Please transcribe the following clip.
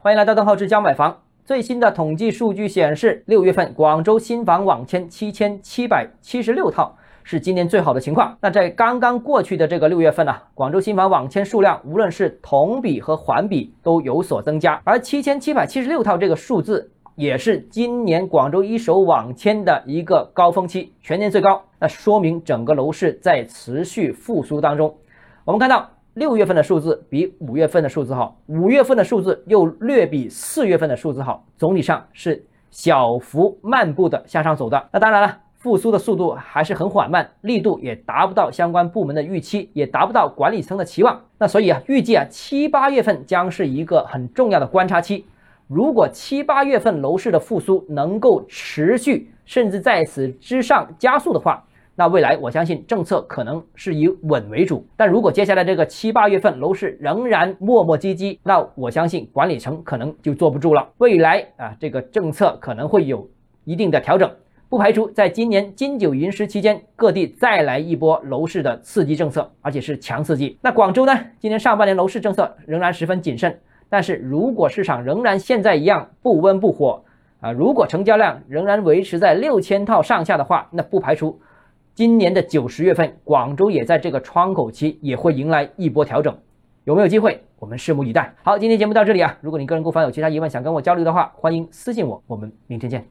欢迎来到邓浩志教买房。最新的统计数据显示，六月份广州新房网签七千七百七十六套，是今年最好的情况。那在刚刚过去的这个六月份呢，广州新房网签数量无论是同比和环比都有所增加，而七千七百七十六套这个数字也是今年广州一手网签的一个高峰期，全年最高。那说明整个楼市在持续复苏当中。我们看到。六月份的数字比五月份的数字好，五月份的数字又略比四月份的数字好，总体上是小幅漫步的向上走的。那当然了，复苏的速度还是很缓慢，力度也达不到相关部门的预期，也达不到管理层的期望。那所以啊，预计啊七八月份将是一个很重要的观察期。如果七八月份楼市的复苏能够持续，甚至在此之上加速的话，那未来我相信政策可能是以稳为主，但如果接下来这个七八月份楼市仍然磨磨唧唧，那我相信管理层可能就坐不住了。未来啊，这个政策可能会有一定的调整，不排除在今年金九银十期间，各地再来一波楼市的刺激政策，而且是强刺激。那广州呢，今年上半年楼市政策仍然十分谨慎，但是如果市场仍然现在一样不温不火啊，如果成交量仍然维持在六千套上下的话，那不排除。今年的九十月份，广州也在这个窗口期也会迎来一波调整，有没有机会？我们拭目以待。好，今天节目到这里啊，如果你个人购房有其他疑问想跟我交流的话，欢迎私信我，我们明天见。